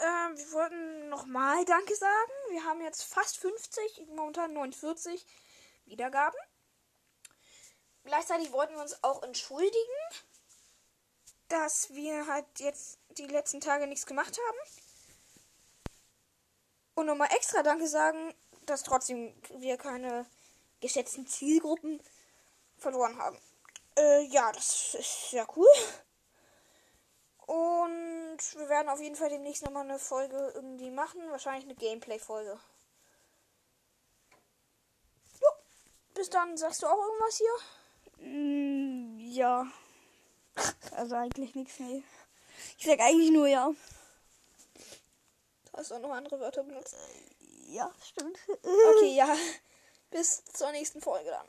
Äh, wir wollten nochmal Danke sagen. Wir haben jetzt fast 50, momentan 49 Wiedergaben. Gleichzeitig wollten wir uns auch entschuldigen, dass wir halt jetzt die letzten Tage nichts gemacht haben. Und nochmal extra Danke sagen, dass trotzdem wir keine geschätzten Zielgruppen verloren haben. Äh, ja, das ist sehr cool. Und wir werden auf jeden Fall demnächst nochmal eine Folge irgendwie machen. Wahrscheinlich eine Gameplay-Folge. Jo, bis dann. Sagst du auch irgendwas hier? Mm, ja. Also eigentlich nichts, nee. Ich sag eigentlich nur ja. Du hast auch noch andere Wörter benutzt. Ja, stimmt. Okay, ja. Bis zur nächsten Folge dann.